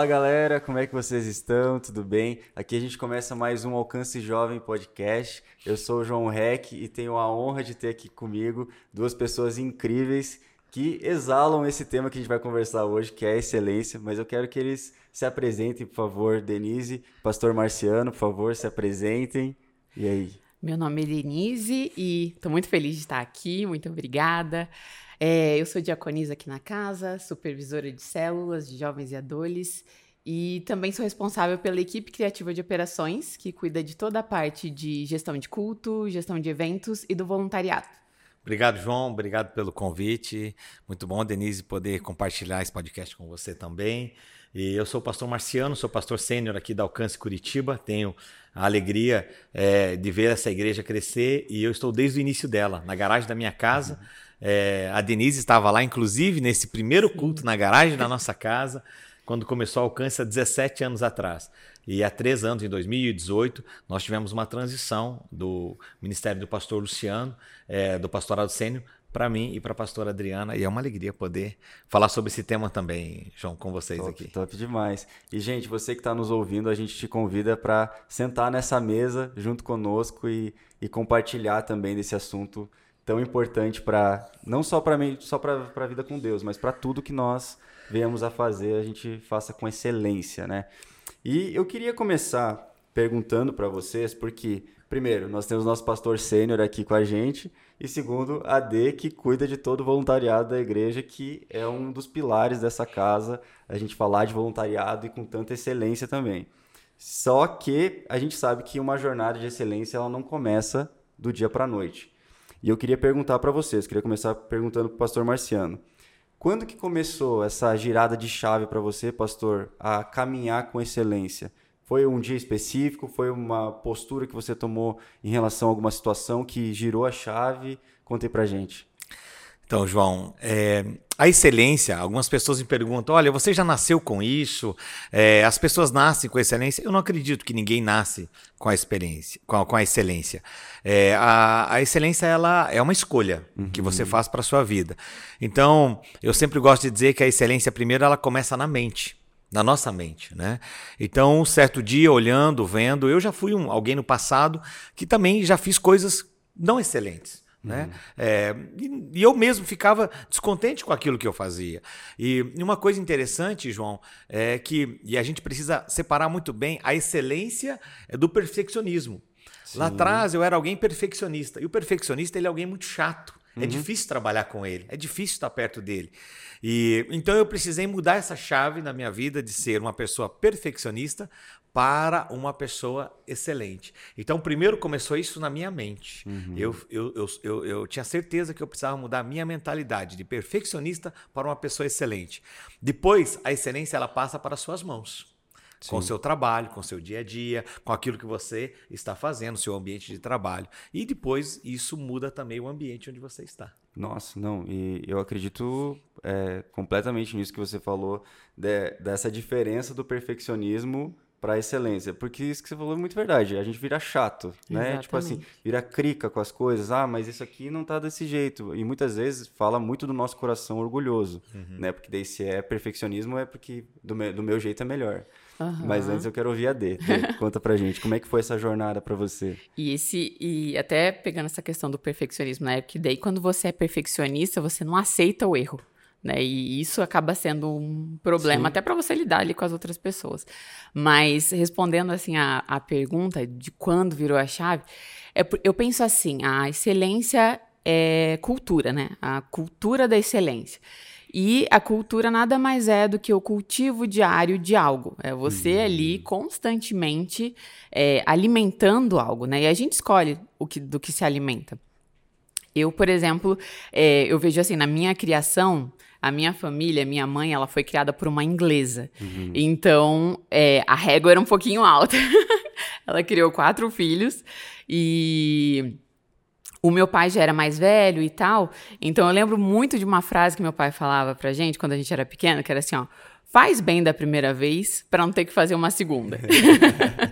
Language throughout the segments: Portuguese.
Fala galera, como é que vocês estão? Tudo bem? Aqui a gente começa mais um Alcance Jovem Podcast. Eu sou o João Reck e tenho a honra de ter aqui comigo duas pessoas incríveis que exalam esse tema que a gente vai conversar hoje, que é a excelência. Mas eu quero que eles se apresentem, por favor. Denise, Pastor Marciano, por favor, se apresentem. E aí? Meu nome é Denise e estou muito feliz de estar aqui. Muito obrigada. É, eu sou diaconisa aqui na casa, supervisora de células de jovens e adolescentes e também sou responsável pela equipe criativa de operações, que cuida de toda a parte de gestão de culto, gestão de eventos e do voluntariado. Obrigado, João. Obrigado pelo convite. Muito bom, Denise, poder compartilhar esse podcast com você também. E eu sou o pastor Marciano, sou pastor sênior aqui da Alcance Curitiba. Tenho a alegria é, de ver essa igreja crescer e eu estou desde o início dela, na garagem da minha casa. Uhum é, a Denise estava lá, inclusive, nesse primeiro culto na garagem da nossa casa, quando começou a alcance há 17 anos atrás. E há três anos, em 2018, nós tivemos uma transição do ministério do pastor Luciano, é, do pastorado sênior, para mim e para a pastora Adriana. E é uma alegria poder falar sobre esse tema também, João, com vocês top, aqui. Top demais. E, gente, você que está nos ouvindo, a gente te convida para sentar nessa mesa junto conosco e, e compartilhar também desse assunto tão importante para não só para só para a vida com Deus, mas para tudo que nós venhamos a fazer, a gente faça com excelência, né? E eu queria começar perguntando para vocês, porque primeiro, nós temos nosso pastor sênior aqui com a gente, e segundo, a D que cuida de todo o voluntariado da igreja, que é um dos pilares dessa casa, a gente falar de voluntariado e com tanta excelência também. Só que a gente sabe que uma jornada de excelência ela não começa do dia para a noite. E eu queria perguntar para vocês, queria começar perguntando para o pastor Marciano. Quando que começou essa girada de chave para você, pastor, a caminhar com excelência? Foi um dia específico? Foi uma postura que você tomou em relação a alguma situação que girou a chave? Conte para gente. Então, João, é, a excelência, algumas pessoas me perguntam: olha, você já nasceu com isso? É, as pessoas nascem com excelência? Eu não acredito que ninguém nasce com a experiência, com a, com a excelência. É, a, a, excelência ela é uma escolha uhum. que você faz para a sua vida. Então, eu sempre gosto de dizer que a excelência, primeiro, ela começa na mente na nossa mente, né? Então, um certo dia, olhando, vendo, eu já fui um, alguém no passado que também já fiz coisas não excelentes. Né? Uhum. É, e, e, eu mesmo ficava descontente com aquilo que eu fazia. E, e uma coisa interessante, João, é que e a gente precisa separar muito bem a excelência do perfeccionismo. Sim. Lá atrás eu era alguém perfeccionista e o perfeccionista ele é alguém muito chato. É uhum. É difícil trabalhar com ele, é difícil estar perto dele. E então eu precisei mudar essa chave na minha vida de ser uma pessoa perfeccionista para uma pessoa excelente. Então, primeiro começou isso na minha mente. Uhum. Eu, eu, eu, eu, eu tinha certeza que eu precisava mudar a minha mentalidade de perfeccionista para uma pessoa excelente. Depois, a excelência ela passa para as suas mãos. Sim. com o seu trabalho, com o seu dia a dia, com aquilo que você está fazendo, seu ambiente de trabalho. E depois isso muda também o ambiente onde você está. Nossa, não, e eu acredito é, completamente nisso que você falou, de, dessa diferença do perfeccionismo para excelência, porque isso que você falou é muito verdade. A gente vira chato, né? Exatamente. Tipo assim, vira crica com as coisas. Ah, mas isso aqui não tá desse jeito. E muitas vezes fala muito do nosso coração orgulhoso, uhum. né? Porque daí se é perfeccionismo é porque do meu, do meu jeito é melhor. Uhum. Mas antes eu quero ouvir a D. Conta pra gente, como é que foi essa jornada para você? E esse e até pegando essa questão do perfeccionismo, né? Que daí quando você é perfeccionista, você não aceita o erro. Né? E isso acaba sendo um problema Sim. até para você lidar ali com as outras pessoas. Mas respondendo assim a, a pergunta de quando virou a chave, é, eu penso assim, a excelência é cultura, né? A cultura da excelência. E a cultura nada mais é do que o cultivo diário de algo. É você uhum. ali constantemente é, alimentando algo, né? E a gente escolhe o que, do que se alimenta. Eu, por exemplo, é, eu vejo assim, na minha criação, a minha família, minha mãe, ela foi criada por uma inglesa. Uhum. Então, é, a régua era um pouquinho alta. ela criou quatro filhos e o meu pai já era mais velho e tal, então eu lembro muito de uma frase que meu pai falava pra gente quando a gente era pequeno, que era assim, ó, faz bem da primeira vez para não ter que fazer uma segunda.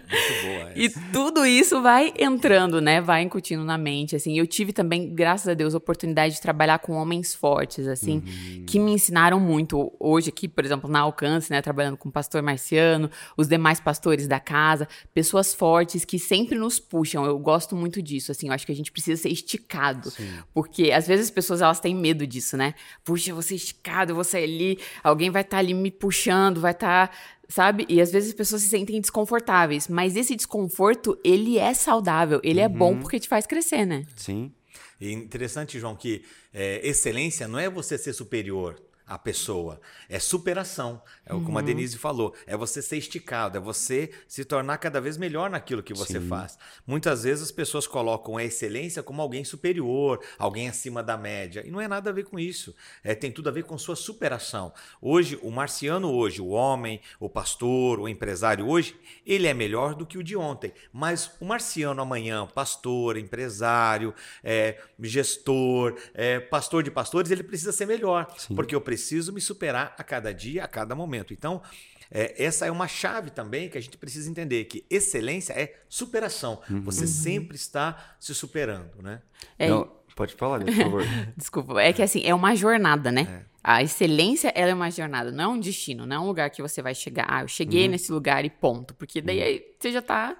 e tudo isso vai entrando, né? Vai incutindo na mente, assim. Eu tive também, graças a Deus, a oportunidade de trabalhar com homens fortes, assim, uhum. que me ensinaram muito. Hoje aqui, por exemplo, na Alcance, né? Trabalhando com o pastor Marciano, os demais pastores da casa, pessoas fortes que sempre nos puxam. Eu gosto muito disso, assim. Eu acho que a gente precisa ser esticado. Sim. Porque, às vezes, as pessoas, elas têm medo disso, né? Puxa, eu vou ser esticado, eu vou sair ali, alguém vai estar tá ali me puxando, vai estar... Tá sabe? E às vezes as pessoas se sentem desconfortáveis, mas esse desconforto, ele é saudável, ele uhum. é bom porque te faz crescer, né? Sim. E interessante, João, que é, excelência não é você ser superior a pessoa. É superação. É uhum. como a uhum. Denise falou. É você ser esticado, é você se tornar cada vez melhor naquilo que você Sim. faz. Muitas vezes as pessoas colocam a excelência como alguém superior, alguém acima da média. E não é nada a ver com isso. É, tem tudo a ver com sua superação. Hoje, o marciano hoje, o homem, o pastor, o empresário hoje, ele é melhor do que o de ontem. Mas o marciano amanhã, pastor, empresário, é, gestor, é, pastor de pastores, ele precisa ser melhor. Sim. Porque eu preciso me superar a cada dia, a cada momento. Então, é, essa é uma chave também que a gente precisa entender que excelência é superação. Uhum. Você sempre está se superando, né? É, Não, pode falar, por favor. Desculpa, é que assim, é uma jornada, né? É. A excelência, ela é uma jornada, não é um destino, não é um lugar que você vai chegar, ah, eu cheguei uhum. nesse lugar e ponto. Porque daí uhum. você já está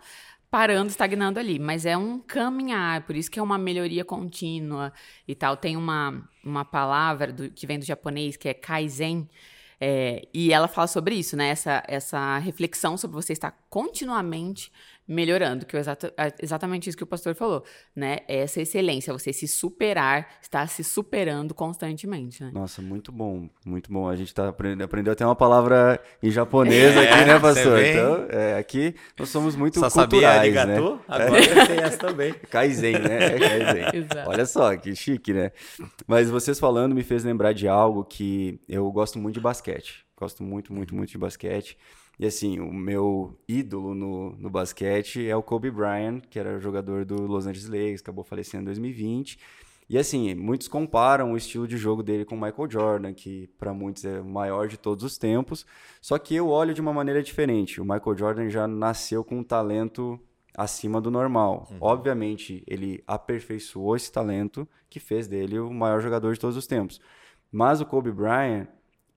parando, estagnando ali, mas é um caminhar, por isso que é uma melhoria contínua e tal. Tem uma, uma palavra do, que vem do japonês que é kaizen, é, e ela fala sobre isso, né? Essa, essa reflexão sobre você estar continuamente melhorando, que é exatamente isso que o pastor falou, né? Essa excelência, você se superar, estar se superando constantemente, né? Nossa, muito bom, muito bom. A gente tá aprendendo, aprendeu até uma palavra em japonês é, aqui, né, pastor? Então, é, aqui nós somos muito só culturais, sabia arigato, né? agora é. tem essa também. Kaizen, né? É Kaizen. Olha só, que chique, né? Mas vocês falando me fez lembrar de algo que eu gosto muito de basquete. Gosto muito, muito, muito de basquete. E assim, o meu ídolo no, no basquete é o Kobe Bryant, que era jogador do Los Angeles Lakers, acabou falecendo em 2020. E assim, muitos comparam o estilo de jogo dele com o Michael Jordan, que para muitos é o maior de todos os tempos. Só que eu olho de uma maneira diferente. O Michael Jordan já nasceu com um talento acima do normal. Uhum. Obviamente, ele aperfeiçoou esse talento que fez dele o maior jogador de todos os tempos. Mas o Kobe Bryant,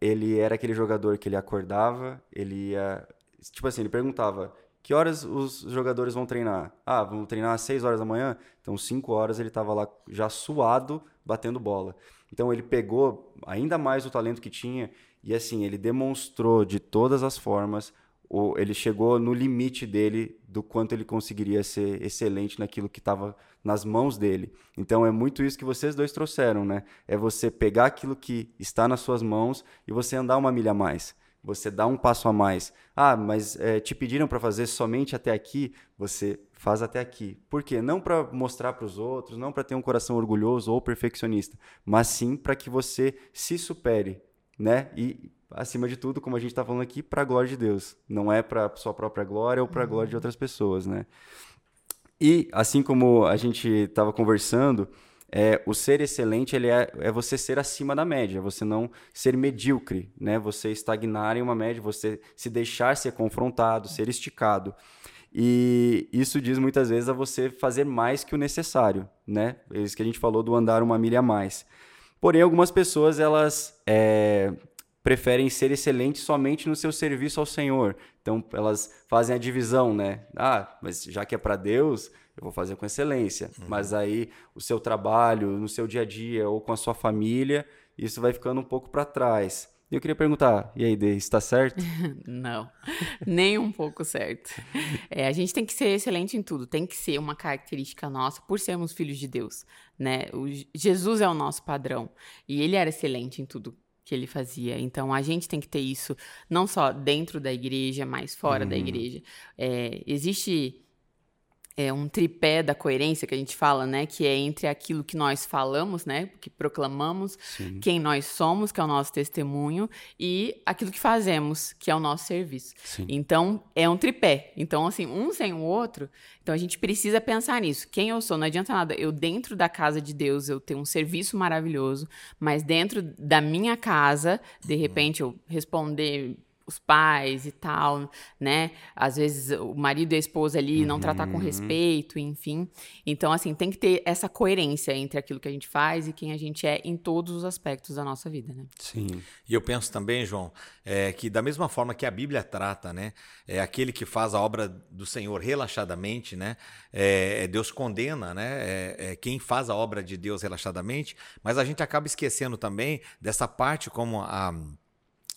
ele era aquele jogador que ele acordava, ele ia. Tipo assim, ele perguntava: que horas os jogadores vão treinar? Ah, vão treinar às 6 horas da manhã? Então, 5 horas ele estava lá já suado, batendo bola. Então, ele pegou ainda mais o talento que tinha e, assim, ele demonstrou de todas as formas o, ele chegou no limite dele do quanto ele conseguiria ser excelente naquilo que estava nas mãos dele. Então é muito isso que vocês dois trouxeram, né? É você pegar aquilo que está nas suas mãos e você andar uma milha a mais. Você dá um passo a mais. Ah, mas é, te pediram para fazer somente até aqui, você faz até aqui. Por quê? Não para mostrar para os outros, não para ter um coração orgulhoso ou perfeccionista, mas sim para que você se supere, né? E acima de tudo, como a gente está falando aqui, para a glória de Deus. Não é para sua própria glória ou para a glória de outras pessoas, né? E assim como a gente estava conversando, é, o ser excelente ele é, é você ser acima da média, você não ser medíocre, né? Você estagnar em uma média, você se deixar ser confrontado, ser esticado. E isso diz muitas vezes a você fazer mais que o necessário, né? É isso que a gente falou do andar uma milha a mais. Porém, algumas pessoas elas é, preferem ser excelentes somente no seu serviço ao Senhor. Então, elas fazem a divisão, né? Ah, mas já que é para Deus, eu vou fazer com excelência. Uhum. Mas aí, o seu trabalho, no seu dia a dia ou com a sua família, isso vai ficando um pouco para trás. E eu queria perguntar, e aí, Dê, está certo? Não, nem um pouco certo. É, a gente tem que ser excelente em tudo, tem que ser uma característica nossa por sermos filhos de Deus, né? O, Jesus é o nosso padrão e ele era excelente em tudo que ele fazia. Então a gente tem que ter isso não só dentro da igreja, mas fora uhum. da igreja. É, existe é um tripé da coerência que a gente fala, né? Que é entre aquilo que nós falamos, né? Que proclamamos, Sim. quem nós somos, que é o nosso testemunho, e aquilo que fazemos, que é o nosso serviço. Sim. Então, é um tripé. Então, assim, um sem o outro. Então, a gente precisa pensar nisso. Quem eu sou? Não adianta nada. Eu, dentro da casa de Deus, eu tenho um serviço maravilhoso, mas dentro da minha casa, de repente, eu responder os pais e tal, né? Às vezes o marido e a esposa ali não tratar com Uhum. respeito, enfim. Então, assim, tem que ter essa coerência entre aquilo que a gente faz e quem a gente é em todos os aspectos da nossa vida, né? Sim. E eu penso também, João, é, que da mesma forma que a Bíblia trata, né, é aquele que faz a obra do Senhor relaxadamente, né, é, é Deus condena, né, é, é quem faz a obra de Deus relaxadamente, mas a gente acaba esquecendo também dessa parte como a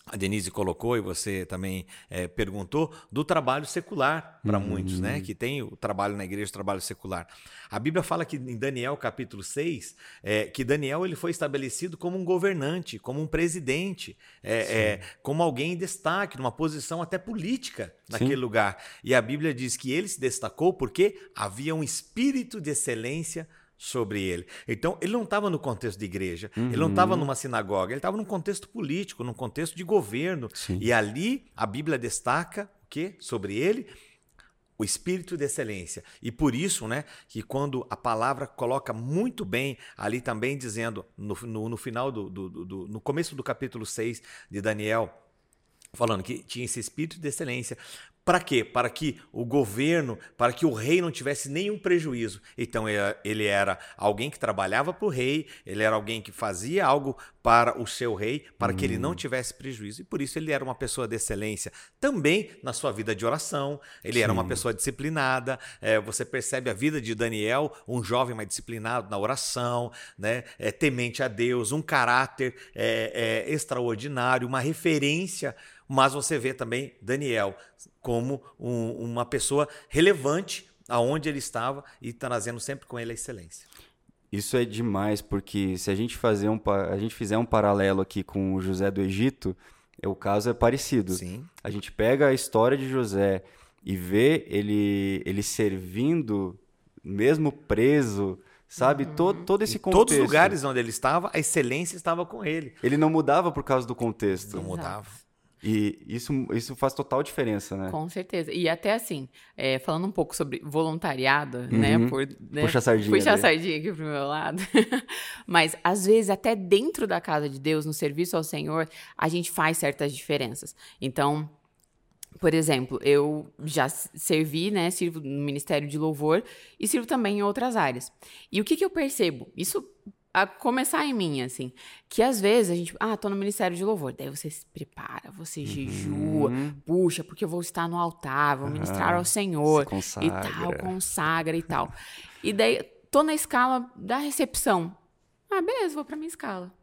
a Denise colocou e você também é, perguntou do trabalho secular para Uhum. muitos, né? Que tem o trabalho na igreja, o trabalho secular. A Bíblia fala que em Daniel capítulo 6, é, que Daniel ele foi estabelecido como um governante, como um presidente, é, é, como alguém em destaque, numa posição até política naquele Sim. lugar. E a Bíblia diz que ele se destacou porque havia um espírito de excelência sobre ele. Então, ele não estava no contexto de igreja, ele não estava numa sinagoga, ele estava num contexto político, num contexto de governo. Sim. E ali a Bíblia destaca o quê? Sobre ele? O espírito de excelência. E por isso, né, que quando a palavra coloca muito bem ali também dizendo, no, no, no final do, do, do- do- no começo do capítulo 6 de Daniel, falando que tinha esse espírito de excelência. Para quê? Para que o governo, para que o rei não tivesse nenhum prejuízo. Então ele- era alguém que trabalhava para o rei, ele era alguém que fazia algo para o seu rei, para que ele não tivesse prejuízo. E por isso ele era uma pessoa de excelência. Também na sua vida de oração, ele era uma Sim. pessoa disciplinada. É, você percebe a vida de Daniel, um jovem mais disciplinado na oração, né? É, temente a Deus, um caráter é, é, extraordinário, uma referência mas você vê também Daniel como um- uma pessoa relevante aonde ele estava e trazendo sempre com ele a excelência. Isso é demais, porque se a gente fazer um, a gente fizer um paralelo aqui com o José do Egito, é, o caso é parecido. Sim. A gente pega a história de José e vê ele, ele servindo, mesmo preso, sabe? Todo, todo esse Em contexto. todos os lugares onde ele estava, a excelência estava com ele. Ele não mudava por causa do contexto. Não Exato. mudava. E isso, isso faz total diferença, né? Com certeza. E até assim, é, falando um pouco sobre voluntariado, né? Uhum. Por, né, Puxa a sardinha Puxa a sardinha aqui pro meu lado. Mas, às vezes, até dentro da casa de Deus, no serviço ao Senhor, a gente faz certas diferenças. Então, por exemplo, eu já servi, né? Sirvo no Ministério de Louvor e sirvo também em outras áreas. E o que, que eu percebo? Isso a começar em mim, assim, que às vezes a gente, ah, tô no Ministério de Louvor, daí você se prepara, você jejua, Uhum. puxa, porque eu vou estar no altar, vou ministrar Ah, ao Senhor e tal, consagra e tal. E daí, tô na escala da recepção. Ah, beleza, vou pra minha escala.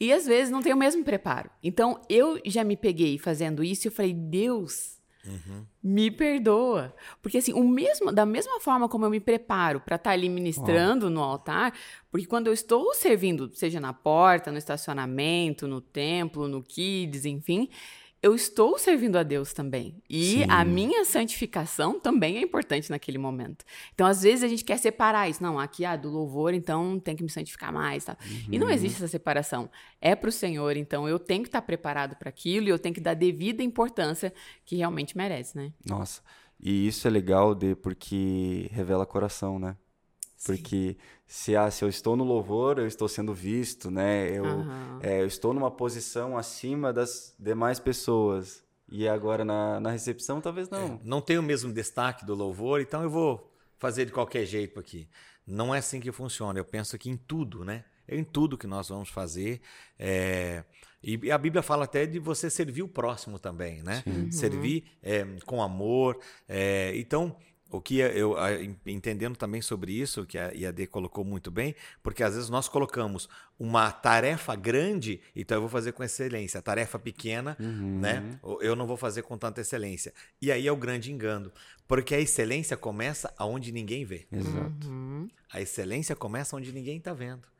E às vezes não tem o mesmo preparo. Então, eu já me peguei fazendo isso e eu falei, Deus, me perdoa. Porque assim, o mesmo, da mesma forma como eu me preparo para estar ali ministrando no altar, porque quando eu estou servindo, seja na porta, no estacionamento, no templo, no kids, enfim, eu estou servindo a Deus também. E Sim. a minha santificação também é importante naquele momento. Então, às vezes, a gente quer separar isso. Não, aqui, ah, do louvor, então tem que me santificar mais. Tá? E não existe essa separação. É para o Senhor, então eu tenho que estar preparado para aquilo e eu tenho que dar devida importância que realmente merece, né? Nossa, e isso é legal de, porque revela coração, né? Porque se, ah, se eu estou no louvor, eu estou sendo visto, né? Eu, Aham. é, eu estou numa posição acima das demais pessoas. E agora na, na recepção, talvez não. Não tem o mesmo destaque do louvor, então eu vou fazer de qualquer jeito aqui. Não é assim que funciona. Eu penso que em tudo, né? É em tudo que nós vamos fazer. é, E a Bíblia fala até de você servir o próximo também, né? Servir é, com amor. é, Então, o que eu a- em- entendendo também sobre isso, que a IAD colocou muito bem, porque às vezes nós colocamos uma tarefa grande, então eu vou fazer com excelência. A tarefa pequena, Uhum. né? Eu não vou fazer com tanta excelência. E aí é o grande engano, porque a excelência começa aonde ninguém vê. Exato. Uhum. A excelência começa onde ninguém está vendo.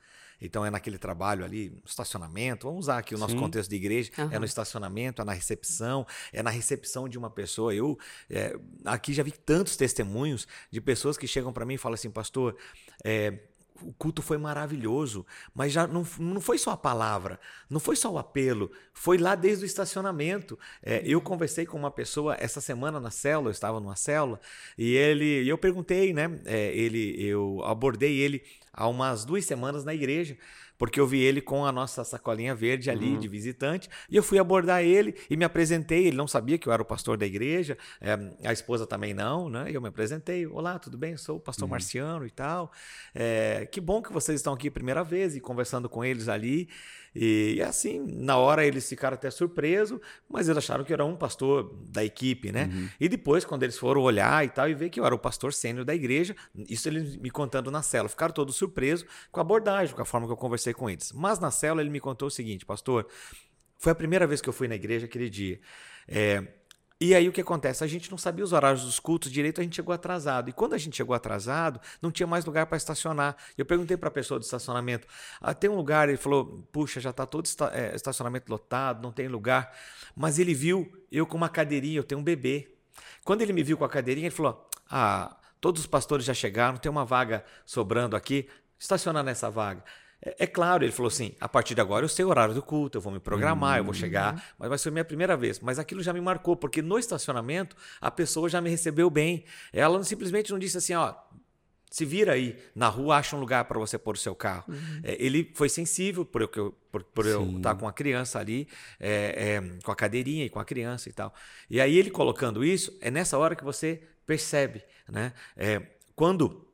Então é naquele trabalho ali, estacionamento. Vamos usar aqui o nosso Sim. contexto de igreja. É Aham. no estacionamento, é na recepção, é na recepção de uma pessoa. Eu é, aqui já vi tantos testemunhos de pessoas que chegam para mim e falam assim, pastor, é, o culto foi maravilhoso, mas já não, não foi só a palavra, não foi só o apelo, foi lá desde o estacionamento. É, eu conversei com uma pessoa essa semana na célula, eu estava numa célula, e ele, eu perguntei, né? é, ele, eu abordei ele há umas duas semanas na igreja, porque eu vi ele com a nossa sacolinha verde ali uhum. de visitante, e eu fui abordar ele e me apresentei. Ele não sabia que eu era o pastor da igreja, é, a esposa também não, né? Eu me apresentei: Olá, tudo bem? Eu sou o pastor uhum. Marciano e tal. É, que bom que vocês estão aqui primeira vez e conversando com eles ali. E, e, assim, na hora eles ficaram até surpresos, mas eles acharam que era um pastor da equipe, né? Uhum. E depois, quando eles foram olhar e tal, e ver que eu era o pastor sênior da igreja, isso eles me contando na cela, ficaram todos surpresos com a abordagem, com a forma que eu conversei com eles. Mas na cela ele me contou o seguinte, pastor, foi a primeira vez que eu fui na igreja aquele dia. É, e aí o que acontece? A gente não sabia os horários dos cultos direito, a gente chegou atrasado. E quando a gente chegou atrasado, não tinha mais lugar para estacionar. Eu perguntei para a pessoa do estacionamento: ah, tem um lugar? Ele falou: puxa, já está todo é, estacionamento lotado, não tem lugar. Mas ele viu eu com uma cadeirinha, eu tenho um bebê. Quando ele me viu com a cadeirinha, ele falou: ah, todos os pastores já chegaram, tem uma vaga sobrando aqui, estaciona nessa vaga. É, é, claro, ele falou assim: a partir de agora eu sei o horário do culto, eu vou me programar, uhum. eu vou chegar, uhum. mas vai ser a minha primeira vez. Mas aquilo já me marcou, porque no estacionamento a pessoa já me recebeu bem. Ela simplesmente não disse assim: ó, se vira aí na rua, acha um lugar para você pôr o seu carro. Uhum. É, ele foi sensível por eu, por, por eu estar com a criança ali, é, é, com a cadeirinha e com a criança e tal. E aí ele colocando isso, é nessa hora que você percebe, né? É, quando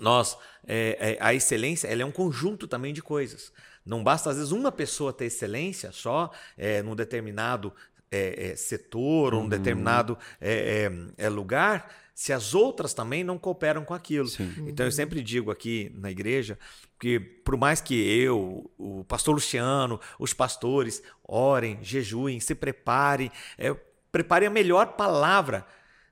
nós é, é, a excelência ela é um conjunto também de coisas. Não basta, às vezes, uma pessoa ter excelência só é, num determinado é, é setor, ou num uhum. determinado é, é, lugar, se as outras também não cooperam com aquilo. Então, eu sempre digo aqui na igreja que, por mais que eu, o pastor Luciano, os pastores orem, jejuem, se preparem, preparem a melhor palavra.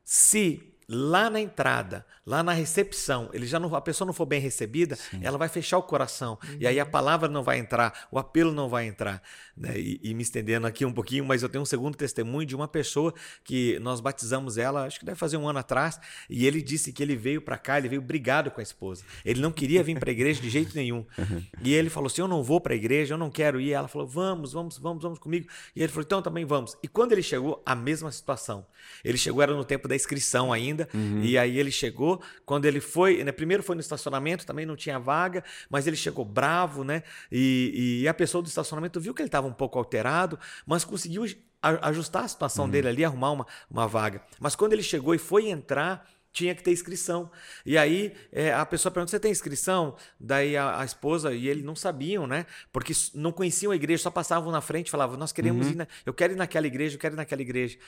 Se lá na entrada, lá na recepção, ele já não, a pessoa não for bem recebida, Sim. ela vai fechar o coração. Uhum. E aí a palavra não vai entrar, o apelo não vai entrar. Né? E, e, me estendendo aqui um pouquinho, mas eu tenho um segundo testemunho de uma pessoa que nós batizamos ela, acho que deve fazer um ano atrás, e ele disse que ele veio para cá, ele veio brigado com a esposa. Ele não queria vir para a igreja de jeito nenhum. Uhum. E ele falou assim: Eu não vou para a igreja, eu não quero ir. Ela falou: Vamos, vamos, vamos, vamos comigo. E ele falou: Então também vamos. E quando ele chegou, a mesma situação. Ele chegou, era no tempo da inscrição ainda, uhum. e aí ele chegou. Quando ele foi, né, primeiro foi no estacionamento, também não tinha vaga, mas ele chegou bravo, né? E, e a pessoa do estacionamento viu que ele estava um pouco alterado, mas conseguiu ajustar a situação uhum. dele ali, arrumar uma, uma vaga. Mas quando ele chegou e foi entrar, tinha que ter inscrição. E aí é, a pessoa pergunta: você tem inscrição? Daí a, a, esposa e ele não sabiam, né? Porque não conheciam a igreja, só passavam na frente e falavam: nós queremos uhum. ir, na, eu quero ir naquela igreja, eu quero ir naquela igreja.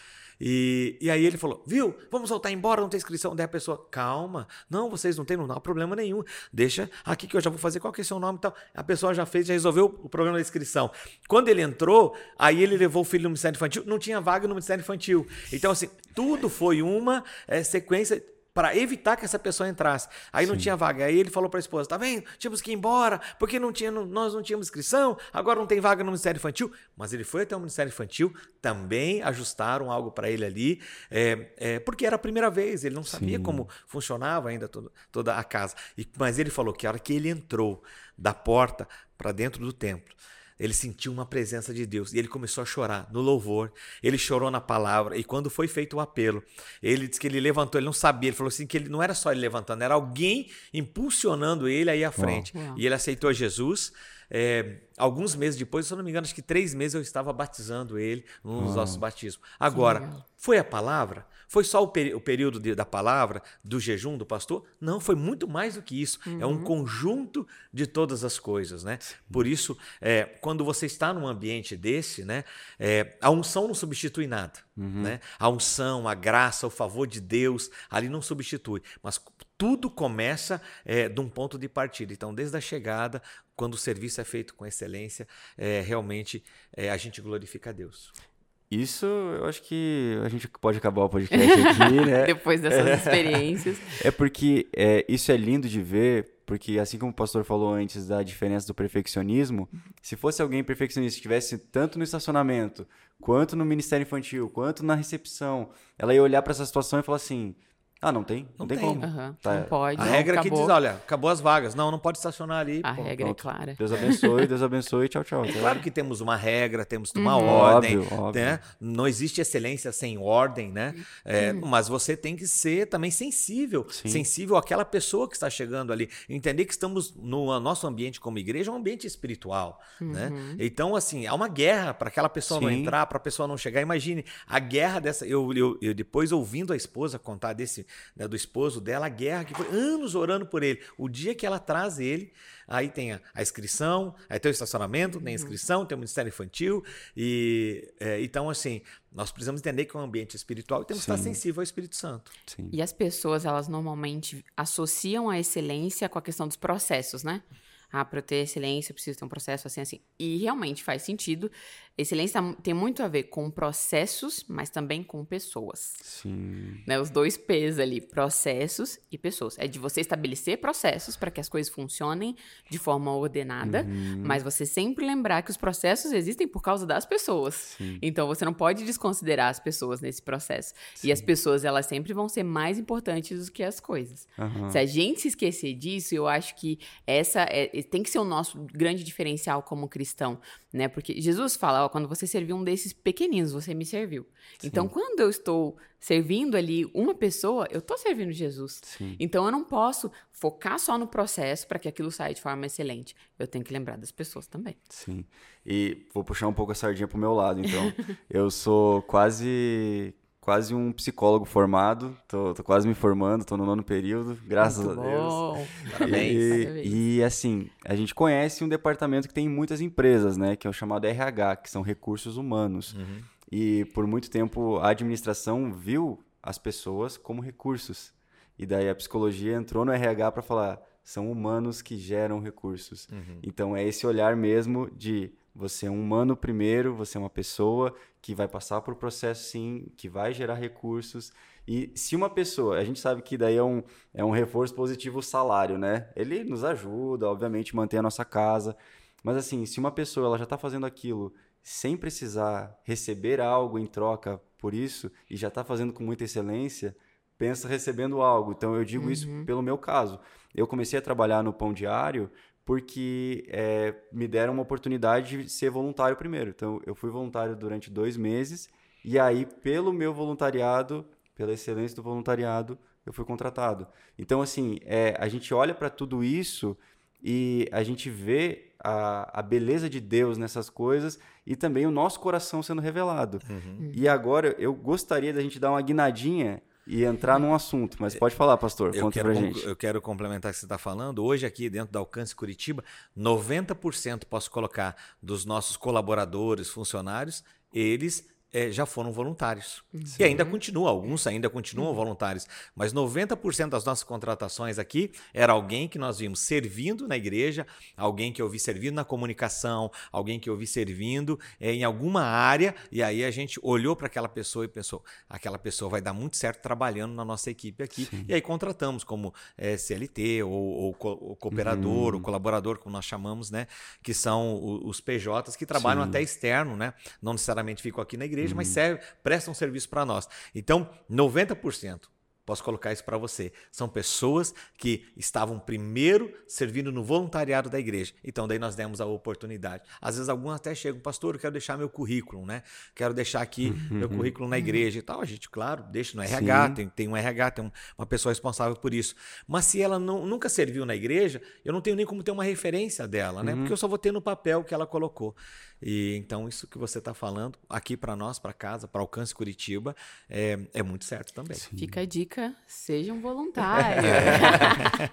E, e aí ele falou: viu, vamos voltar embora, não tem inscrição. Daí a pessoa: calma, não, vocês não têm, não há problema nenhum. Deixa aqui que eu já vou fazer qual que é o seu nome e tal. A pessoa já fez, já resolveu o problema da inscrição. Quando ele entrou, aí ele levou o filho no Ministério Infantil, não tinha vaga no Ministério Infantil. Então, assim, tudo foi uma é, sequência para evitar que essa pessoa entrasse. Aí Sim. não tinha vaga. Aí ele falou para a esposa: tá vendo? Tínhamos que ir embora, porque não tinha, nós não tínhamos inscrição, agora não tem vaga no Ministério Infantil. Mas ele foi até o Ministério Infantil, também ajustaram algo para ele ali, é, é, porque era a primeira vez, ele não sabia Sim. como funcionava ainda todo, toda a casa. E, mas ele falou que a hora que ele entrou da porta para dentro do templo, ele sentiu uma presença de Deus e ele começou a chorar no louvor. Ele chorou na palavra e quando foi feito o apelo, ele disse que ele levantou, ele não sabia, ele falou assim que ele não era só ele levantando, era alguém impulsionando ele aí à frente. E ele aceitou Jesus. É, alguns meses depois, se eu não me engano, acho que três meses eu estava batizando ele nos nossos batismos. Agora, foi a palavra? Foi só o, peri o período de, da palavra, do jejum do pastor? Não, foi muito mais do que isso. Uhum. É um uhum. conjunto de todas as coisas, né? Por isso, é, quando você está num ambiente desse, né, é, a unção não substitui nada. Uhum. Né? A unção, a graça, o favor de Deus, ali não substitui. Mas tudo começa é, de um ponto de partida. Então, desde a chegada, quando o serviço é feito com excelência, é, realmente é, a gente glorifica a Deus. Isso, eu acho que a gente pode acabar o podcast aqui, né? Depois dessas é. experiências. É porque é, isso é lindo de ver, porque assim como o pastor falou antes da diferença do perfeccionismo, se fosse alguém perfeccionista que estivesse tanto no estacionamento, quanto no ministério infantil, quanto na recepção, ela ia olhar para essa situação e falar assim: Ah, não tem? Não, Não tem, tem. como. Aham, Tá. Não pode. A não, regra acabou. diz, olha, acabou as vagas. Não, não pode estacionar ali. A pô. regra é pronto. clara. Deus abençoe, Deus abençoe, tchau, tchau. É claro que temos uma regra, temos uma Uhum. ordem, Óbvio, óbvio. né? Não existe excelência sem ordem, né? É, Mas você tem que ser também sensível, Sim. sensível àquela pessoa que está chegando ali, entender que estamos no nosso ambiente como igreja, é um ambiente espiritual, né? Então assim, há uma guerra para aquela pessoa não Sim. entrar, para a pessoa não chegar. Imagine a guerra dessa. Eu, eu, eu depois ouvindo a esposa contar desse né, do esposo dela, a guerra que foi anos orando por ele. O dia que ela traz ele, aí tem a, a inscrição, aí tem o estacionamento, tem a inscrição, tem o ministério infantil e é, então assim nós precisamos entender que é um ambiente espiritual e temos que estar Sim. sensível ao Espírito Santo. Sim. E as pessoas, elas normalmente associam a excelência com a questão dos processos, né? Ah, para eu ter excelência, eu preciso ter um processo assim, assim. E realmente faz sentido. Excelência tá- tem muito a ver com processos, mas também com pessoas. Sim. Né? Os dois P's ali, processos e pessoas. É de você estabelecer processos para que as coisas funcionem de forma ordenada, Uhum. mas você sempre lembrar que os processos existem por causa das pessoas. Sim. Então você não pode desconsiderar as pessoas nesse processo. E as pessoas, elas sempre vão ser mais importantes do que as coisas. Aham. Se a gente se esquecer disso, eu acho que essa é- tem que ser o nosso grande diferencial como cristão, né? Porque Jesus fala, ó, quando você serviu um desses pequeninos, você me serviu. Então, quando eu estou servindo ali uma pessoa, eu estou servindo Jesus. Sim. Então, eu não posso focar só no processo para que aquilo saia de forma excelente. Eu tenho que lembrar das pessoas também. Sim. E vou puxar um pouco a sardinha pro meu lado, então. eu sou quase quase um psicólogo formado, tô, tô quase me formando, tô no nono período, graças Muito a Deus. bom. Parabéns. Parabéns. E, e, assim, a gente conhece um departamento que tem em muitas empresas, né? Que é o chamado RH, que são recursos humanos. Uhum. E por muito tempo a administração viu as pessoas como recursos. E daí a psicologia entrou no RH para falar, são humanos que geram recursos. Uhum. Então é esse olhar mesmo de você é um humano primeiro, você é uma pessoa que vai passar por processo sim, que vai gerar recursos. E se uma pessoa, a gente sabe que daí é um, é um reforço positivo o salário, né? Ele nos ajuda, obviamente, manter a nossa casa. Mas assim, se uma pessoa ela já está fazendo aquilo sem precisar receber algo em troca por isso e já está fazendo com muita excelência, pensa recebendo algo. Então eu digo isso pelo meu caso. Eu comecei a trabalhar no pão diário porque é, me deram uma oportunidade de ser voluntário primeiro. Então eu fui voluntário durante dois meses e aí pelo meu voluntariado, pela excelência do voluntariado, eu fui contratado. Então assim, é, a gente olha para tudo isso e a gente vê a, a beleza de Deus nessas coisas e também o nosso coração sendo revelado. Uhum. E agora eu gostaria da gente dar uma guinadinha e entrar num assunto, mas pode falar, pastor, Eu conta quero, pra gente. eu quero complementar o que você está falando. Hoje, aqui dentro da Alcance Curitiba, 90% posso colocar dos nossos colaboradores, funcionários, eles eh, já foram voluntários. E ainda continuam, alguns ainda continuam voluntários. Mas 90% das nossas contratações aqui era alguém que nós vimos servindo na igreja, alguém que eu vi servindo na comunicação, alguém que eu vi servindo eh, em alguma área, e aí a gente olhou para aquela pessoa e pensou: aquela pessoa vai dar muito certo trabalhando na nossa equipe aqui. E aí contratamos como eh, CLT, ou, ou co- ou cooperador, ou colaborador, como nós chamamos, né? Que são o- os PJs que trabalham Sim. até externo, né? Não necessariamente ficam aqui na igreja, mas serve, prestam serviço para nós. Então, 90%. Posso colocar isso para você. São pessoas que estavam primeiro servindo no voluntariado da igreja. Então, daí nós demos a oportunidade. Às vezes, alguns até chegam, pastor, eu quero deixar meu currículo, né? Quero deixar aqui meu currículo na igreja e tal. A gente, claro, deixa no RH, Sim. tem, tem um RH, tem um- uma pessoa responsável por isso. Mas se ela não- nunca serviu na igreja, eu não tenho nem como ter uma referência dela, né? Porque eu só vou ter no papel que ela colocou. E então, isso que você está falando aqui para nós, para casa, para Alcance Curitiba, é, é muito certo também. Fica a dica, sejam voluntários.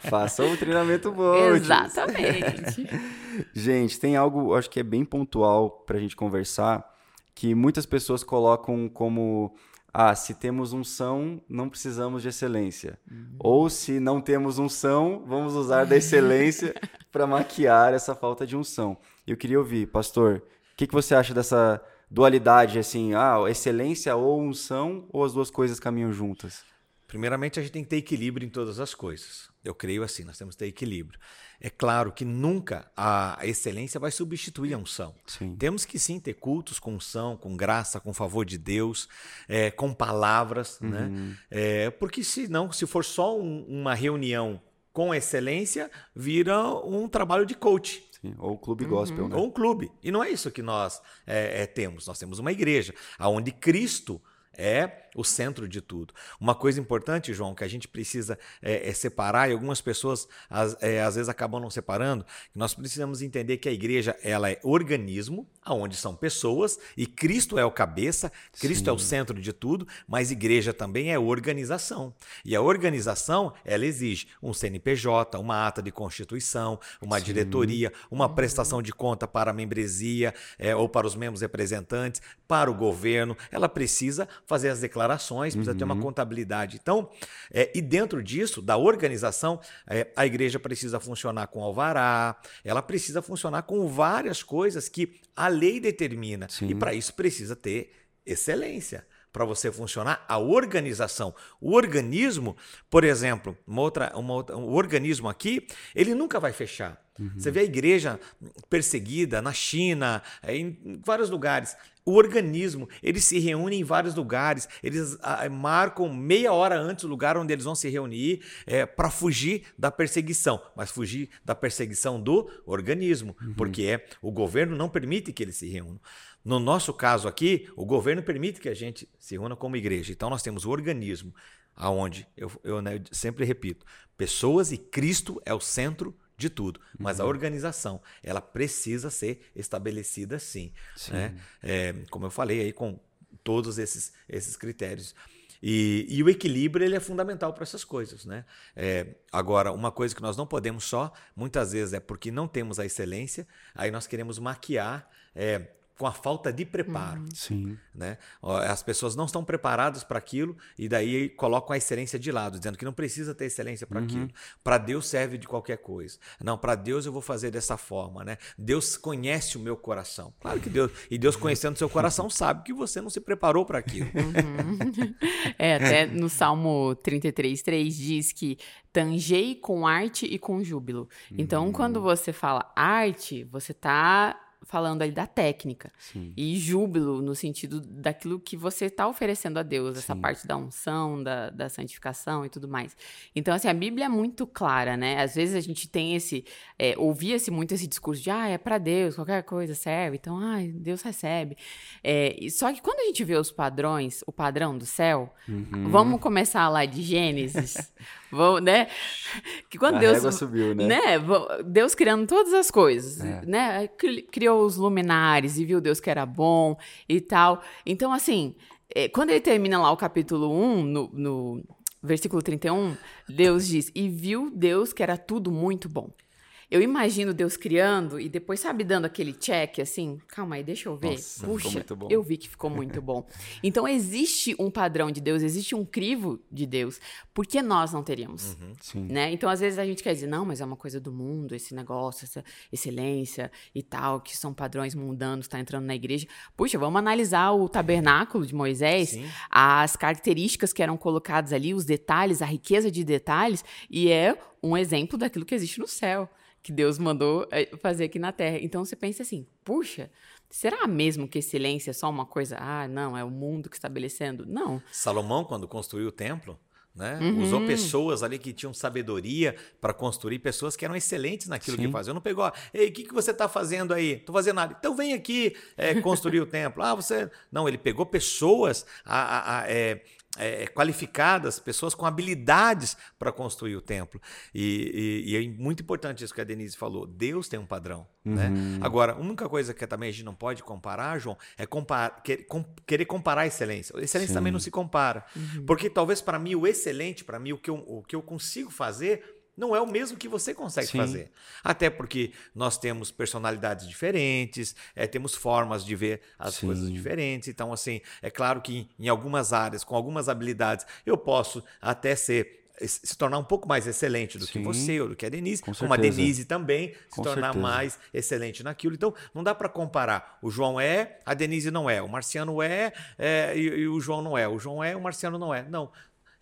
Faça um treinamento bom. Exatamente. Gente, tem algo, acho que é bem pontual pra gente conversar, que muitas pessoas colocam como ah, se temos unção, não precisamos de excelência. Ou se não temos unção, vamos usar da excelência para maquiar essa falta de unção. Eu queria ouvir, pastor, o que, que você acha dessa dualidade, assim, ah, excelência ou unção, ou as duas coisas caminham juntas? Primeiramente a gente tem que ter equilíbrio em todas as coisas. Eu creio assim, nós temos que ter equilíbrio. É claro que nunca a excelência vai substituir a unção. Sim. Temos que sim ter cultos com unção, com graça, com favor de Deus, é, com palavras, né? É, porque se não, se for só um- uma reunião com excelência, vira um trabalho de coach. Sim. Ou clube gospel, né? Ou um clube. E não é isso que nós é, é, temos. Nós temos uma igreja, onde Cristo é o centro de tudo. Uma coisa importante, João, que a gente precisa é, é separar, e algumas pessoas às, é, às vezes acabam não separando, nós precisamos entender que a igreja ela é organismo, aonde são pessoas, e Cristo é o cabeça, Cristo é o centro de tudo, mas igreja também é organização. E a organização, ela exige um CNPJ, uma ata de constituição, uma diretoria, uma prestação de conta para a membresia é, ou para os membros representantes, para o governo. Ela precisa fazer as declarações, precisa ter uma contabilidade. Então, é, e dentro disso, da organização, é, a igreja precisa funcionar com alvará, ela precisa funcionar com várias coisas que a lei determina. Sim. E para isso precisa ter excelência. Para você funcionar, a organização. O organismo, por exemplo, uma outra, uma outra, um organismo aqui, ele nunca vai fechar. Você vê a igreja perseguida na China, eh, em vários lugares. O organismo, eles se reúnem em vários lugares, eles ah, marcam meia hora antes o lugar onde eles vão se reunir para fugir da perseguição, mas fugir da perseguição do organismo, porque é, o governo não permite que eles se reúnam. No nosso caso aqui, o governo permite que a gente se reúna como igreja. Então nós temos o organismo, aonde eu, eu, né, eu sempre repito, pessoas e Cristo é o centro de tudo, mas a organização ela precisa ser estabelecida sim, né? É, como eu falei aí com todos esses esses critérios. E, e o equilíbrio ele é fundamental para essas coisas, né? É, agora, uma coisa que nós não podemos só, muitas vezes é porque não temos a excelência, aí nós queremos maquiar é, com a falta de preparo. Sim. Né? As pessoas não estão preparadas para aquilo e daí colocam a excelência de lado, dizendo que não precisa ter excelência para aquilo. Para Deus serve de qualquer coisa. Não, para Deus eu vou fazer dessa forma, né? Deus conhece o meu coração. Claro que Deus, e Deus conhecendo o seu coração sabe que você não se preparou para aquilo. É, até no Salmo 33, 3 diz que tangei com arte e com júbilo. Então, quando você fala arte, você tá falando ali da técnica. Sim. E júbilo no sentido daquilo que você está oferecendo a Deus, essa Sim. parte da unção, da, da santificação e tudo mais. Então, assim, a Bíblia é muito clara, né? Às vezes a gente tem esse. É, Ouvia-se muito esse discurso de, ah, é para Deus, qualquer coisa serve, então, ah, Deus recebe. É, só que quando a gente vê os padrões, o padrão do céu, Uhum. vamos começar lá de Gênesis, vamos, né? Que quando a Deus subiu, né? né? Deus criando todas as coisas, É. né? Cri- Os luminares e viu Deus que era bom e tal. Então, assim, é, quando ele termina lá o capítulo 1, no, no versículo 31, Deus diz: E viu Deus que era tudo muito bom. Eu imagino Deus criando e depois, sabe, dando aquele check assim, calma aí, deixa eu ver. Nossa, ficou Puxa, muito bom. eu vi que ficou muito bom. Então existe um padrão de Deus, existe um crivo de Deus. Por que nós não teríamos? Sim. né? Então, às vezes, a gente quer dizer, não, mas é uma coisa do mundo, esse negócio, essa excelência e tal, que são padrões mundanos, tá entrando na igreja. Puxa, vamos analisar o tabernáculo de Moisés, Sim. as características que eram colocadas ali, os detalhes, a riqueza de detalhes, e é um exemplo daquilo que existe no céu, que Deus mandou eh, fazer aqui na terra. Então, você pensa assim, puxa, será mesmo que excelência é só uma coisa, ah, não, é o mundo que estabelecendo? Não. Salomão, quando construiu o templo, né, Uhum. usou pessoas ali que tinham sabedoria para construir, pessoas que eram excelentes naquilo que Sim. faziam. Não pegou, ei, o que, que você está fazendo aí? Tô fazendo nada. Então vem aqui é, construir o templo. Ah, você. Não, ele pegou pessoas a- a- a, é, é, qualificadas, pessoas com habilidades para construir o templo. E, e- e é muito importante isso que a Denise falou. Deus tem um padrão. Né? Agora, a única coisa que também a gente não pode comparar, João, é compar- quer- com- querer comparar a excelência. A excelência Sim. também não se compara. Porque talvez para mim o excelente, para mim o que, eu, o que eu consigo fazer, não é o mesmo que você consegue Sim. fazer. Até porque nós temos personalidades diferentes, é, temos formas de ver as Sim. coisas diferentes. Então, assim, é claro que em, algumas áreas, com algumas habilidades, eu posso até ser se tornar um pouco mais excelente do que Sim. você ou do que a Denise, Com como a. Denise também se Com tornar certeza. mais excelente naquilo. Então, não dá para comparar. O João é, a Denise não é. O Marciano é, é, e, e o João não é. O João é, o Marciano não é. Não.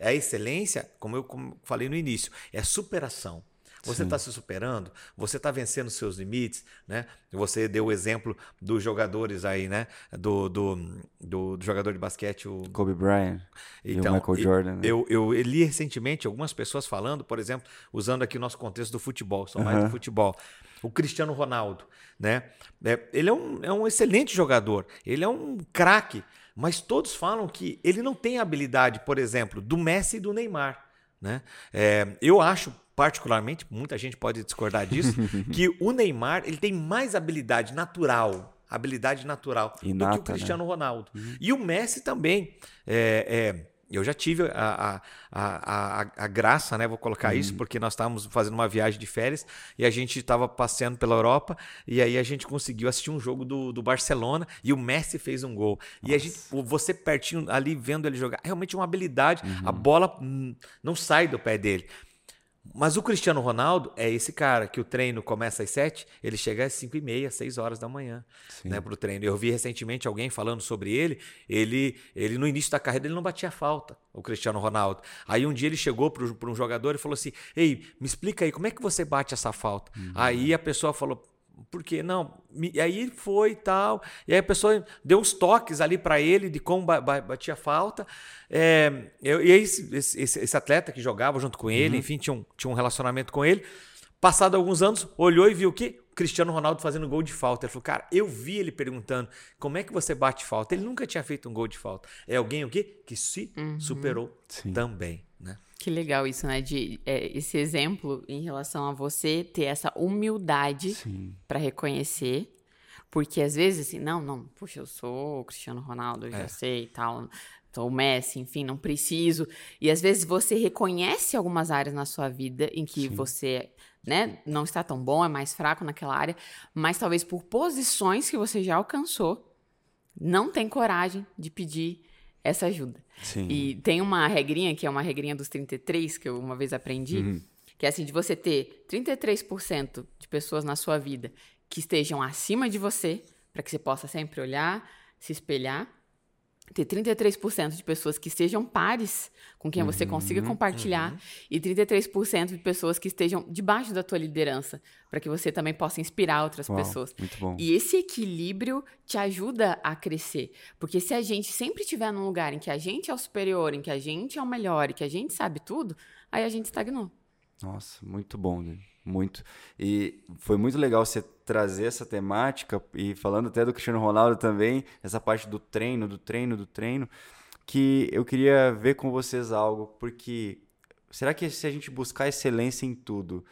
A excelência, como eu como falei no início, é superação. Você está se superando, você está vencendo seus limites, né? Você deu o exemplo dos jogadores aí, né? Do, do, do, do jogador de basquete, o Kobe Bryant então, e o Michael Jordan. Né? Eu, eu, eu, li recentemente algumas pessoas falando, por exemplo, usando aqui o nosso contexto do futebol, são mais do futebol. O Cristiano Ronaldo, né? É, ele é um, é um excelente jogador, ele é um craque, mas todos falam que ele não tem a habilidade, por exemplo, do Messi e do Neymar. Né? É, eu acho particularmente, muita gente pode discordar disso, que o Neymar ele tem mais habilidade natural, habilidade natural Inata, do que o Cristiano né? Ronaldo. Uhum. E o Messi também. É, é, eu já tive a, a, a, a, graça, né? Vou colocar uhum. isso, porque nós estávamos fazendo uma viagem de férias e a gente estava passeando pela Europa e aí a gente conseguiu assistir um jogo do, do Barcelona e o Messi fez um gol. Nossa. E a gente, você pertinho ali vendo ele jogar, é realmente uma habilidade, uhum. a bola não sai do pé dele. Mas o Cristiano Ronaldo é esse cara que o treino começa às 7, ele chega às 5 e meia, 6 horas da manhã né, para o treino. Eu vi recentemente alguém falando sobre ele, ele, ele no início da carreira ele não batia falta, o Cristiano Ronaldo. Aí um dia ele chegou para um jogador e falou assim, ei, me explica aí, como é que você bate essa falta? Uhum. Aí a pessoa falou, por quê? Não. E aí foi e tal. E aí a pessoa deu uns toques ali para ele de como batia falta. É, eu, e aí esse, esse, esse, atleta que jogava junto com ele, uhum. enfim, tinha um, tinha um relacionamento com ele. Passado alguns anos, olhou e viu o quê? O Cristiano Ronaldo fazendo gol de falta. Ele falou, cara, eu vi ele perguntando como é que você bate falta. Ele nunca tinha feito um gol de falta. É alguém o quê? Que se uhum. superou Sim. também, né? Que legal isso, né? De é, esse exemplo em relação a você ter essa humildade para reconhecer. Porque às vezes, assim, não, não, puxa, eu sou o Cristiano Ronaldo, eu é. já sei e tal, sou o Messi, enfim, não preciso. E às vezes você reconhece algumas áreas na sua vida em que Sim. você né, não está tão bom, é mais fraco naquela área, mas talvez por posições que você já alcançou, não tem coragem de pedir essa ajuda. Sim. E tem uma regrinha, que é uma regrinha dos 33, que eu uma vez aprendi, uhum. que é assim, de você ter 33% de pessoas na sua vida que estejam acima de você, para que você possa sempre olhar, se espelhar, ter 33% de pessoas que estejam pares com quem uhum, você consiga compartilhar uhum. e 33% de pessoas que estejam debaixo da tua liderança, para que você também possa inspirar outras Uau, pessoas. Muito bom. E esse equilíbrio te ajuda a crescer, porque se a gente sempre estiver num lugar em que a gente é o superior, em que a gente é o melhor e que a gente sabe tudo, aí a gente estagnou. Nossa, muito bom, muito. E foi muito legal você trazer essa temática e falando até do Cristiano Ronaldo também, essa parte do treino, do treino, do treino, que eu queria ver com vocês algo, porque será que se a gente buscar excelência em tudo,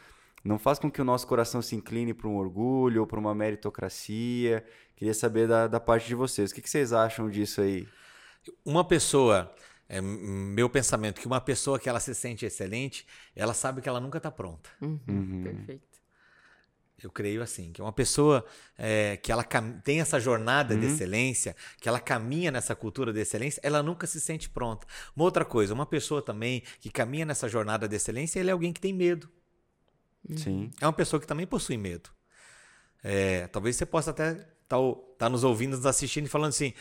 não faz com que o nosso coração se incline para um orgulho ou para uma meritocracia? Queria saber da, da parte de vocês. O que, que vocês acham disso aí? Uma pessoa é meu pensamento que uma pessoa que ela se sente excelente, ela sabe que ela nunca está pronta. Uhum, uhum. Perfeito. Eu creio assim, que uma pessoa é, que ela tem essa jornada uhum. de excelência, que ela caminha nessa cultura de excelência, ela nunca se sente pronta. Uma outra coisa, uma pessoa também que caminha nessa jornada de excelência, ele é alguém que tem medo. Sim. É uma pessoa que também possui medo. É, talvez você possa até estar tá, tá nos ouvindo, nos assistindo e falando assim: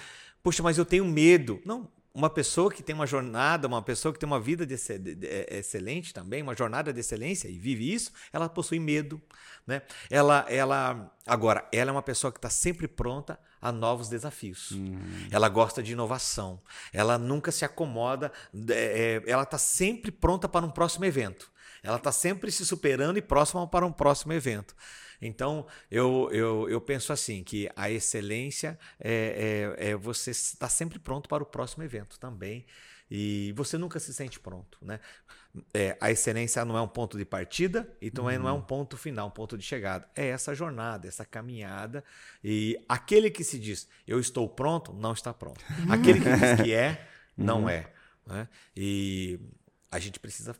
Poxa, mas eu tenho medo. Não, uma pessoa que tem uma jornada, uma pessoa que tem uma vida de, é, excelente também, uma jornada de excelência e vive isso, ela possui medo, né? Ela, ela, agora, ela é uma pessoa que está sempre pronta a novos desafios. Uhum. Ela gosta de inovação. Ela nunca se acomoda. É, ela está sempre pronta para um próximo evento. Ela está sempre se superando e próxima para um próximo evento. Então, eu, eu, eu penso assim, que a excelência é, é, é você estar sempre pronto para o próximo evento também. E você nunca se sente pronto, né? É, a excelência não é um ponto de partida e também uhum. não é um uhum. ponto final, um ponto de chegada. É essa jornada, essa caminhada. E aquele que se diz, eu estou pronto, não está pronto. Aquele que diz que é, não uhum. é. Né? E a gente precisa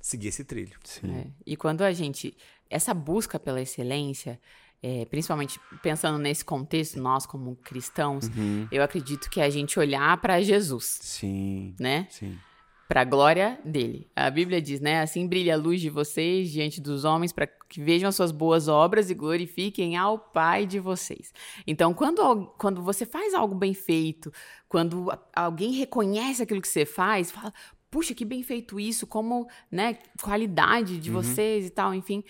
seguir esse trilho. É. E quando a gente essa busca pela excelência, é, principalmente pensando nesse contexto, nós como cristãos, uhum. eu acredito que é a gente olhar para Jesus. Sim. Né? Sim. Para a glória dele. A Bíblia diz, né? Assim brilha a luz de vocês diante dos homens para que vejam as suas boas obras e glorifiquem ao Pai de vocês. Então, quando, quando você faz algo bem feito, quando alguém reconhece aquilo que você faz, fala, puxa, que bem feito isso, como, né, qualidade de Uhum. vocês e tal, enfim.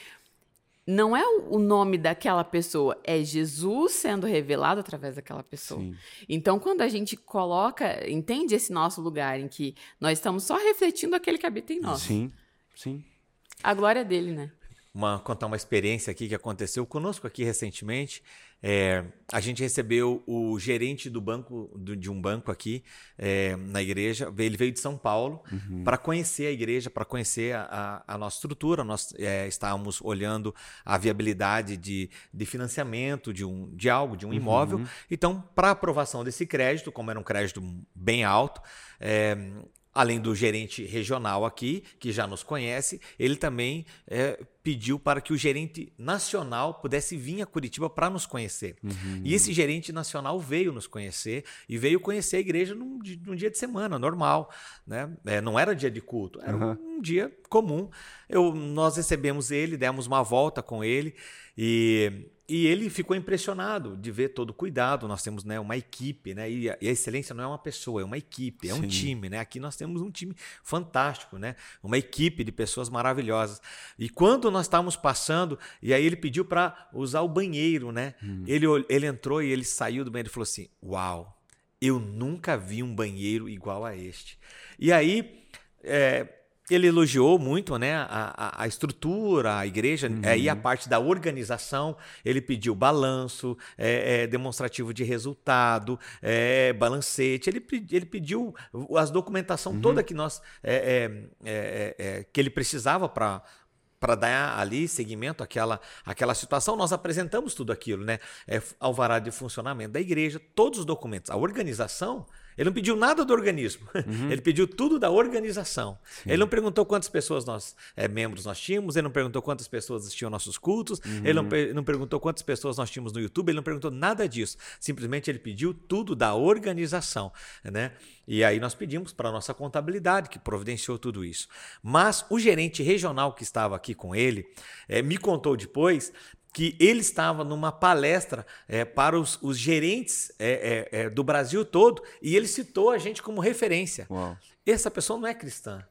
Não é o nome daquela pessoa, é Jesus sendo revelado através daquela pessoa. Sim. Então, quando a gente coloca, entende esse nosso lugar em que nós estamos só refletindo aquele que habita em nós. Sim, sim. A glória dele, né? uma, contar uma experiência aqui que aconteceu conosco aqui recentemente. É, a gente recebeu o gerente do banco do- de um banco aqui é, na igreja. Ele veio de São Paulo para conhecer a igreja, para conhecer a, a- a nossa estrutura. Nós é, estávamos olhando a viabilidade de, de financiamento de, um, de algo, de um imóvel. Então, para aprovação desse crédito, como era um crédito bem alto, é, além do gerente regional aqui, que já nos conhece, ele também é, pediu para que o gerente nacional pudesse vir a Curitiba para nos conhecer. E esse gerente nacional veio nos conhecer e veio conhecer a igreja num, num dia de semana, normal. Né? É, não era dia de culto, era Aham. um dia comum. Eu, nós recebemos ele, demos uma volta com ele e, e ele ficou impressionado de ver todo o cuidado. Nós temos né, uma equipe, né? E a, e a excelência não é uma pessoa, é uma equipe, é um Sim. time, né? Aqui nós temos um time fantástico, né? Uma equipe de pessoas maravilhosas. E quando nós estávamos passando, e aí ele pediu para usar o banheiro, né? Ele, ol- ele entrou e ele saiu do banheiro e falou assim: Uau, eu nunca vi um banheiro igual a este. E aí. é, ele elogiou muito né, a, a- estrutura, a igreja, é, e a parte da organização. Ele pediu balanço, é, é, demonstrativo de resultado, é, balancete. Ele, ele pediu as documentação toda que nós é, é, que ele precisava para para dar ali seguimento àquela, àquela situação, nós apresentamos tudo aquilo, né? É, alvará de funcionamento da igreja, todos os documentos. A organização, ele não pediu nada do organismo, ele pediu tudo da organização. Ele não perguntou quantas pessoas nós, é, membros nós tínhamos, ele não perguntou quantas pessoas assistiam nossos cultos, ele não, per- não perguntou quantas pessoas nós tínhamos no YouTube, ele não perguntou nada disso. Simplesmente ele pediu tudo da organização, né? E aí nós pedimos para a nossa contabilidade, que providenciou tudo isso. Mas o gerente regional que estava aqui com ele eh, me contou depois que ele estava numa palestra eh, para os, os gerentes eh, eh, eh, do Brasil todo e ele citou a gente como referência. Uau. Essa pessoa não é cristã.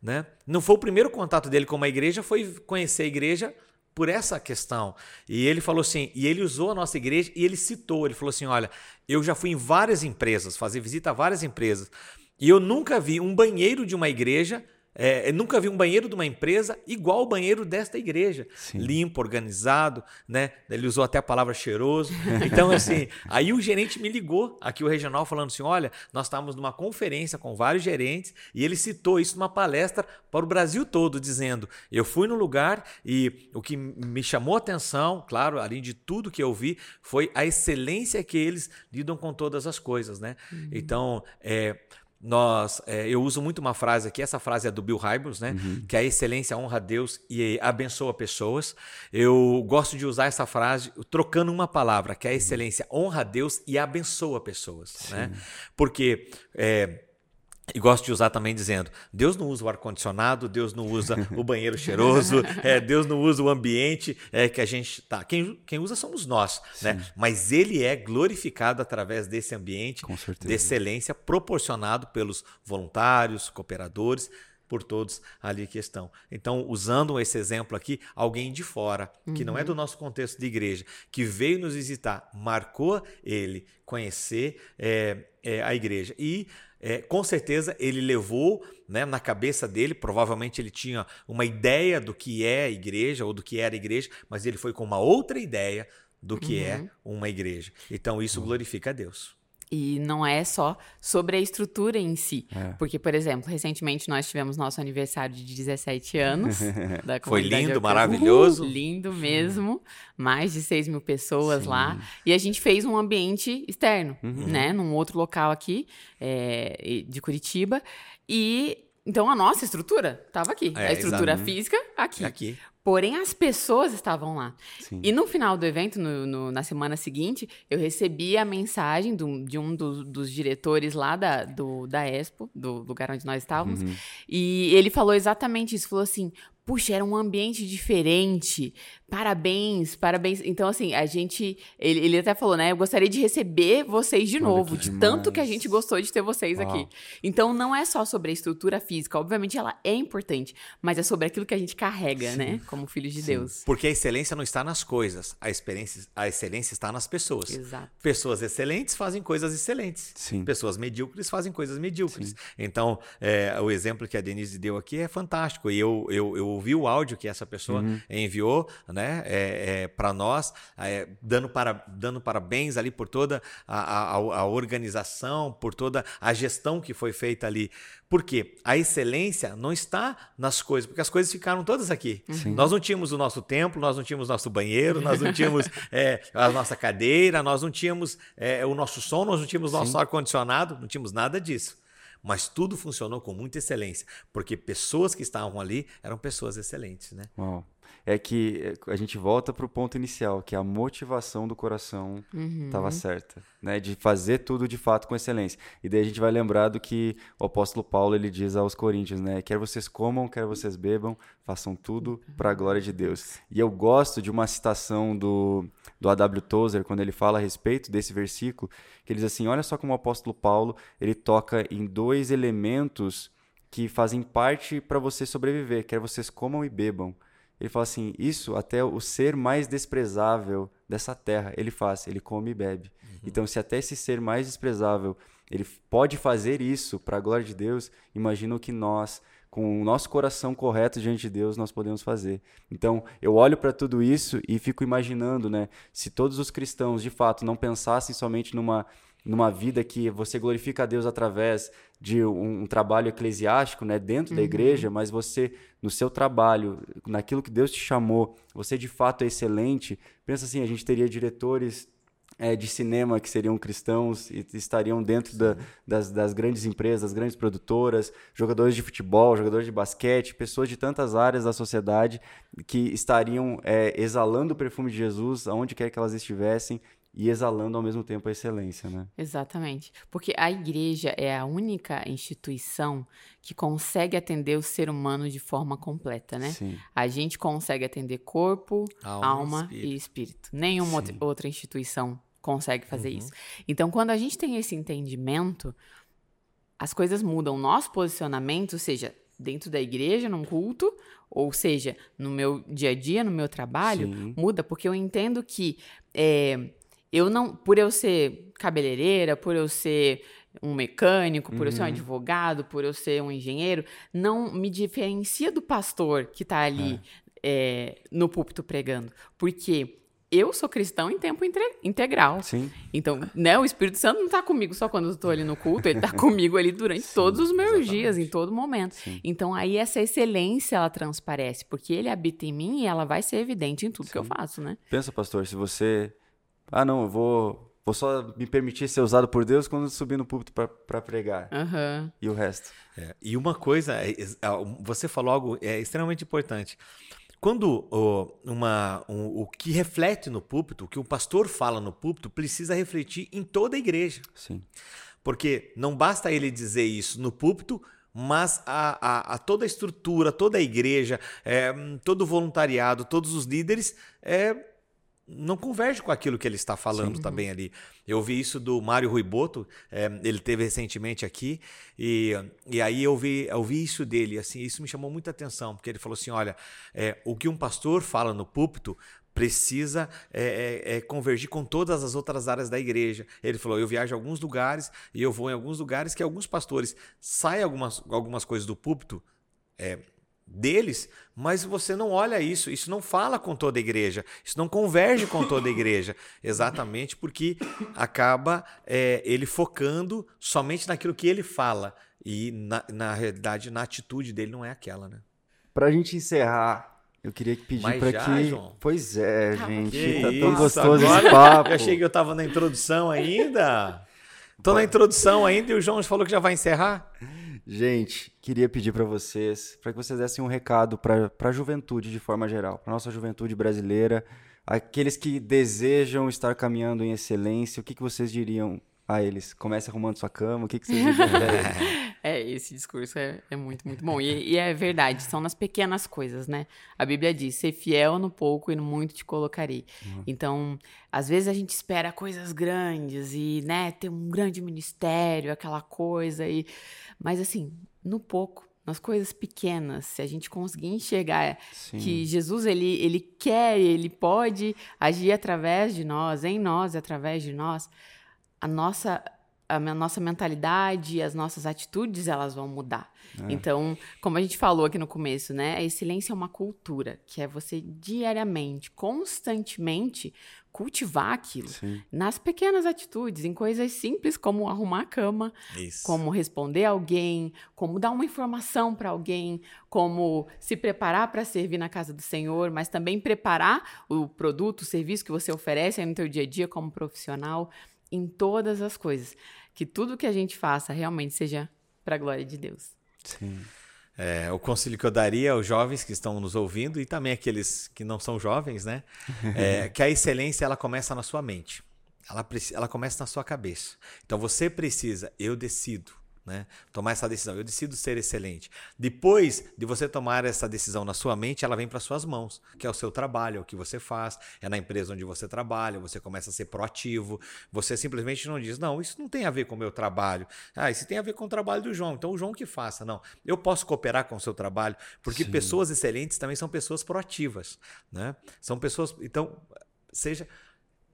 Né? Não foi o primeiro contato dele com uma igreja, foi conhecer a igreja por essa questão. E ele falou assim, e ele usou a nossa igreja e ele citou, ele falou assim, olha, eu já fui em várias empresas, fazer visita a várias empresas, e eu nunca vi um banheiro de uma igreja, é, eu nunca vi um banheiro de uma empresa igual o banheiro desta igreja. Sim. Limpo, organizado, né? Ele usou até a palavra cheiroso. Então, assim, aí o gerente me ligou aqui, o regional, falando assim: olha, nós estávamos numa conferência com vários gerentes e ele citou isso numa palestra para o Brasil todo, dizendo: eu fui no lugar e o que me chamou a atenção, claro, além de tudo que eu vi, foi a excelência que eles lidam com todas as coisas, né? Então, é, nós, é, eu uso muito uma frase aqui, essa frase é do Bill Hybels, né? Que a excelência honra a Deus e abençoa pessoas. Eu gosto de usar essa frase trocando uma palavra, que a excelência honra a Deus e abençoa pessoas, né? Porque é, e gosto de usar também dizendo: Deus não usa o ar-condicionado, Deus não usa o banheiro cheiroso, é, Deus não usa o ambiente é, que a gente tá. Quem, quem usa somos nós, né? Mas Ele é glorificado através desse ambiente de excelência proporcionado pelos voluntários, cooperadores, por todos ali que estão. Então, usando esse exemplo aqui, alguém de fora, que não é do nosso contexto de igreja, que veio nos visitar, marcou ele conhecer é, é, a igreja. E é, com certeza ele levou né, na cabeça dele, provavelmente ele tinha uma ideia do que é a igreja ou do que era a igreja, mas ele foi com uma outra ideia do que é uma igreja. Então isso glorifica a Deus. E não é só sobre a estrutura em si. É. Porque, por exemplo, recentemente nós tivemos nosso aniversário de 17 anos. da Foi lindo, maravilhoso. Uhul, lindo mesmo. Mais de 6 mil pessoas lá. E a gente fez um ambiente externo, Uhum. né? Num outro local aqui, é, de Curitiba. E. Então a nossa estrutura estava aqui. É, a estrutura exato. física aqui. Aqui. Porém, as pessoas estavam lá. Sim. E no final do evento, no- no- na semana seguinte, eu recebi a mensagem do- de um dos, dos diretores lá da, do, da Expo, do lugar onde nós estávamos. Uhum. E ele falou exatamente isso. Falou assim: puxa, era um ambiente diferente. Parabéns, parabéns. Então, assim, a gente. Ele, ele até falou, né? Eu gostaria de receber vocês de Olha novo, de demais. tanto que a gente gostou de ter vocês Uau. aqui. Então, não é só sobre a estrutura física. Obviamente, ela é importante, mas é sobre aquilo que a gente carrega, né? Como filhos de Deus. Porque a excelência não está nas coisas, a, experiência, a excelência está nas pessoas. Exato. Pessoas excelentes fazem coisas excelentes. Sim. Pessoas medíocres fazem coisas medíocres. Então, é, o exemplo que a Denise deu aqui é fantástico. E eu, eu, eu ouvi o áudio que essa pessoa enviou né, é, para nós, é, dando, para, dando parabéns ali por toda a, a, a organização, por toda a gestão que foi feita ali. Por quê? A excelência não está nas coisas, porque as coisas ficaram todas aqui. Nós não tínhamos o nosso templo, nós não tínhamos nosso banheiro, nós não tínhamos é, a nossa cadeira, nós não tínhamos é, o nosso som, nós não tínhamos nosso ar-condicionado, não tínhamos nada disso. Mas tudo funcionou com muita excelência, porque pessoas que estavam ali eram pessoas excelentes, né? Uau. É que é, a gente volta para o ponto inicial, que a motivação do coração Uhum. estava certa, né? De fazer tudo de fato com excelência. E daí a gente vai lembrar do que o apóstolo Paulo ele diz aos coríntios, né? Quer vocês comam, quer vocês bebam, façam tudo para a glória de Deus. E eu gosto de uma citação do, do A.W. Tozer, quando ele fala a respeito desse versículo, que ele diz assim, olha só como o apóstolo Paulo, ele toca em dois elementos que fazem parte para você sobreviver, quer vocês comam e bebam. Ele fala assim: isso até o ser mais desprezável dessa terra, ele faz, ele come e bebe. Então, se até esse ser mais desprezável ele pode fazer isso para a glória de Deus, imagina o que nós, com o nosso coração correto diante de Deus, nós podemos fazer. Então, eu olho para tudo isso e fico imaginando, né? Se todos os cristãos, de fato, não pensassem somente numa numa vida que você glorifica a Deus através de um, um trabalho eclesiástico, né, dentro da igreja, mas você no seu trabalho, naquilo que Deus te chamou, você de fato é excelente. Pensa assim, a gente teria diretores é, de cinema que seriam cristãos e estariam dentro da- das, das grandes empresas, das grandes produtoras, jogadores de futebol, jogadores de basquete, pessoas de tantas áreas da sociedade que estariam é, exalando o perfume de Jesus aonde quer que elas estivessem e exalando ao mesmo tempo a excelência, né? Exatamente. Porque a igreja é a única instituição que consegue atender o ser humano de forma completa, né? Sim. A gente consegue atender corpo, Alma alma, e e espírito. Nenhuma outra, Sim. outra instituição consegue fazer Uhum. isso. Então, quando a gente tem esse entendimento, as coisas mudam. Nosso posicionamento, seja dentro da igreja, num culto, ou seja, no meu dia a dia, no meu trabalho, Sim. muda, porque eu entendo que é, eu não, por eu ser cabeleireira, por eu ser um mecânico, por eu ser um Uhum. advogado, por eu ser um engenheiro, não me diferencia do pastor que está ali é, no púlpito pregando. Porque eu sou cristão em tempo integral. Sim. Então, né, o Espírito Santo não está comigo só quando eu estou ali no culto, ele está comigo ali durante todos os meus exatamente. dias, em todo momento. Sim. Então, aí essa excelência, ela transparece, porque ele habita em mim e ela vai ser evidente em tudo que eu faço, né? Pensa, pastor, se você. Ah, não, eu vou, vou só me permitir ser usado por Deus quando eu subir no púlpito para pregar. Aham. E o resto? É, e uma coisa, é, é, você falou algo é, extremamente importante. Quando o, uma, um- o que reflete no púlpito, o que o pastor fala no púlpito, precisa refletir em toda a igreja. Sim. Porque não basta ele dizer isso no púlpito, mas a, a- a toda a estrutura, toda a igreja, é, hum, todo o voluntariado, todos os líderes é, não converge com aquilo que ele está falando também ali. Eu ouvi isso do Mário Ruiboto, é, ele teve recentemente aqui, e, e aí eu vi, eu vi isso dele, assim, isso me chamou muita atenção, porque ele falou assim, olha, é, o que um pastor fala no púlpito precisa é, é, é, convergir com todas as outras áreas da igreja. Ele falou: eu viajo a alguns lugares e eu vou em alguns lugares que alguns pastores saem algumas, algumas coisas do púlpito é, deles, mas você não olha isso, isso não fala com toda a igreja, isso não converge com toda a igreja, exatamente porque acaba é, ele focando somente naquilo que ele fala e na, na realidade na atitude dele não é aquela, né? Pra gente encerrar, eu queria pedir já, que. João? Pois é, Calma. gente. Que tá tão isso, gostoso agora esse papo. Eu achei que eu tava na introdução ainda. Tô na introdução ainda e o João falou que já vai encerrar. Gente, queria pedir pra vocês, para que vocês dessem um recado para a juventude de forma geral, pra nossa juventude brasileira, aqueles que desejam estar caminhando em excelência, o que, que vocês diriam a Ah, eles comecem arrumando sua cama, o que, que eles? É, esse discurso é, é muito, muito bom. E, e é verdade, são nas pequenas coisas, né? A Bíblia diz: ser fiel no pouco e no muito te colocarei. Então, às vezes a gente espera coisas grandes e, né, ter um grande ministério, aquela coisa. E... Mas, assim, no pouco, nas coisas pequenas, se a gente conseguir enxergar Sim. que Jesus, ele, ele quer, ele pode agir através de nós, em nós e através de nós, a nossa a nossa mentalidade, as nossas atitudes, elas vão mudar. Então, como a gente falou aqui no começo, né? A excelência é uma cultura, que é você diariamente, constantemente cultivar aquilo. Sim. Nas pequenas atitudes, em coisas simples como arrumar a cama, Isso. como responder alguém, como dar uma informação para alguém, como se preparar para servir na casa do Senhor, mas também preparar o produto, o serviço que você oferece no teu dia a dia como profissional, em todas as coisas. Que tudo que a gente faça realmente seja para a glória de Deus. Sim. É, o conselho que eu daria aos jovens que estão nos ouvindo e também aqueles que não são jovens, né? É que a excelência ela começa na sua mente. Ela, ela começa na sua cabeça. Então você precisa, eu decido, né? Tomar essa decisão. Eu decido ser excelente. Depois de você tomar essa decisão na sua mente, ela vem para suas mãos, que é o seu trabalho, é o que você faz, é na empresa onde você trabalha, você começa a ser proativo. Você simplesmente não diz, não, isso não tem a ver com o meu trabalho. Ah, isso tem a ver com o trabalho do João. Então o João que faça. Não, eu posso cooperar com o seu trabalho, porque pessoas excelentes também são pessoas proativas, né? São pessoas, então, seja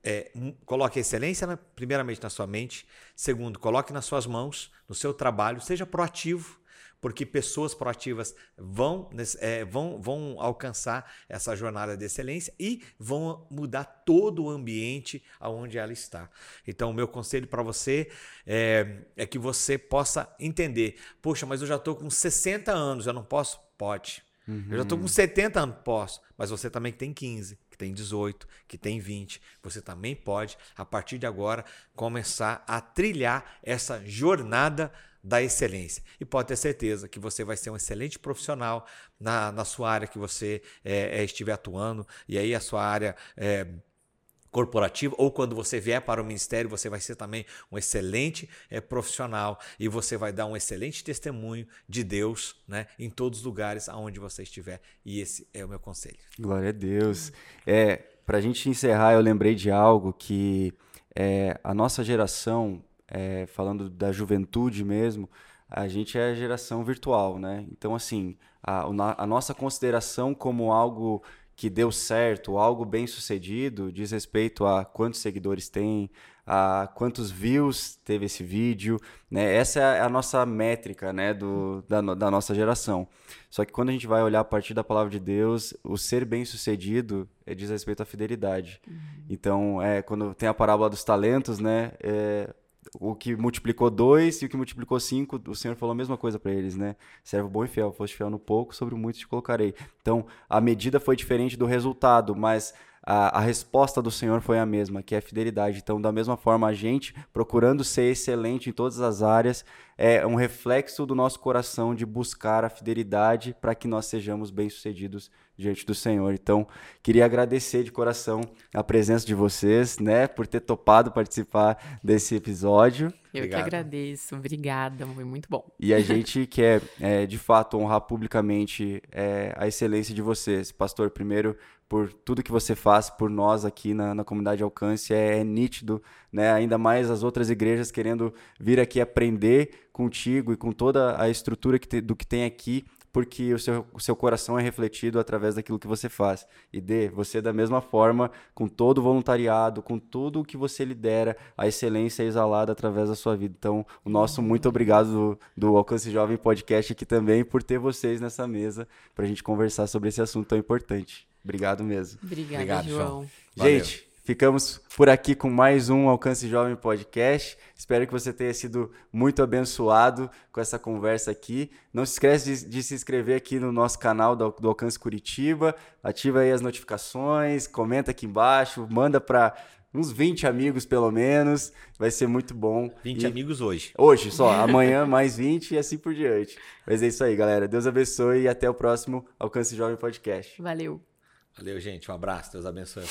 é, coloque a excelência na- primeiramente na sua mente. Segundo, coloque nas suas mãos, no seu trabalho, seja proativo, porque pessoas proativas vão, é, vão, vão alcançar essa jornada de excelência e vão mudar todo o ambiente aonde ela está. Então, o meu conselho para você é, é que você possa entender: poxa, mas eu já estou com 60 anos, eu não posso? Pode. Eu já estou com 70 anos, posso. Mas você também que tem 15, que tem 18, que tem 20, você também pode, a partir de agora, começar a trilhar essa jornada da excelência. E pode ter certeza que você vai ser um excelente profissional na, na sua área que você é, é, estiver atuando, e aí a sua área. É, corporativa ou quando você vier para o ministério, você vai ser também um excelente eh, profissional e você vai dar um excelente testemunho de Deus, né, em todos os lugares aonde você estiver. E esse é o meu conselho. Glória a Deus. É, pra gente encerrar, eu lembrei de algo que é, a nossa geração, é, falando da juventude mesmo, a gente é a geração virtual, né? Então, assim, a, a nossa consideração como algo que deu certo, algo bem sucedido, diz respeito a quantos seguidores tem, a quantos views teve esse vídeo, né? Essa é a nossa métrica, né, do, da, da nossa geração. Só que quando a gente vai olhar a partir da palavra de Deus, o ser bem-sucedido é, diz respeito à fidelidade. Então, é, quando tem a parábola dos talentos, né, é, o que multiplicou dois e o que multiplicou cinco, o Senhor falou a mesma coisa para eles, né? Servo bom e fiel, foste fiel no pouco, sobre o muito te colocarei. Então, a medida foi diferente do resultado, mas a, a resposta do Senhor foi a mesma, que é a fidelidade. Então, da mesma forma, a gente, procurando ser excelente em todas as áreas, é um reflexo do nosso coração de buscar a fidelidade para que nós sejamos bem-sucedidos diante do Senhor. Então, queria agradecer de coração a presença de vocês, né, por ter topado participar desse episódio. Eu Obrigado. que agradeço. Obrigada, foi muito bom. E a gente quer, é, de fato, honrar publicamente é, a excelência de vocês. Pastor, primeiro, por tudo que você faz por nós aqui na, na comunidade Alcance, é, é nítido, né? ainda mais as outras igrejas querendo vir aqui aprender contigo e com toda a estrutura que te- do que tem aqui, porque o seu, o seu coração é refletido através daquilo que você faz. E Dê, você da mesma forma, com todo o voluntariado, com tudo o que você lidera, a excelência é exalada através da sua vida. Então, o nosso muito obrigado do, do Alcance Jovem Podcast aqui também por ter vocês nessa mesa para a gente conversar sobre esse assunto tão importante. Obrigado mesmo. Obrigada, Obrigado, João. João. Valeu. Gente, ficamos por aqui com mais um Alcance Jovem Podcast. Espero que você tenha sido muito abençoado com essa conversa aqui. Não se esquece de, de se inscrever aqui no nosso canal do, do Alcance Curitiba. Ativa aí as notificações, comenta aqui embaixo, manda para uns 20 amigos pelo menos. Vai ser muito bom. 20 E- amigos hoje. Hoje só, amanhã mais 20 e assim por diante. Mas é isso aí, galera. Deus abençoe e até o próximo Alcance Jovem Podcast. Valeu. Valeu, gente. Um abraço. Deus abençoe.